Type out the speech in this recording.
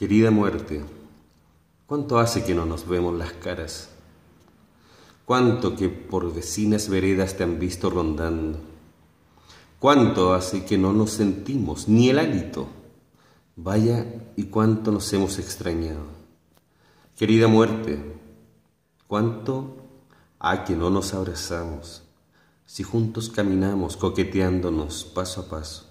Querida muerte, ¿cuánto hace que no nos vemos las caras? ¿Cuánto que por vecinas veredas te han visto rondando? ¿Cuánto hace que no nos sentimos ni el hálito? Vaya y cuánto nos hemos extrañado. Querida muerte, ¿cuánto ha que no nos abrazamos si juntos caminamos coqueteándonos paso a paso?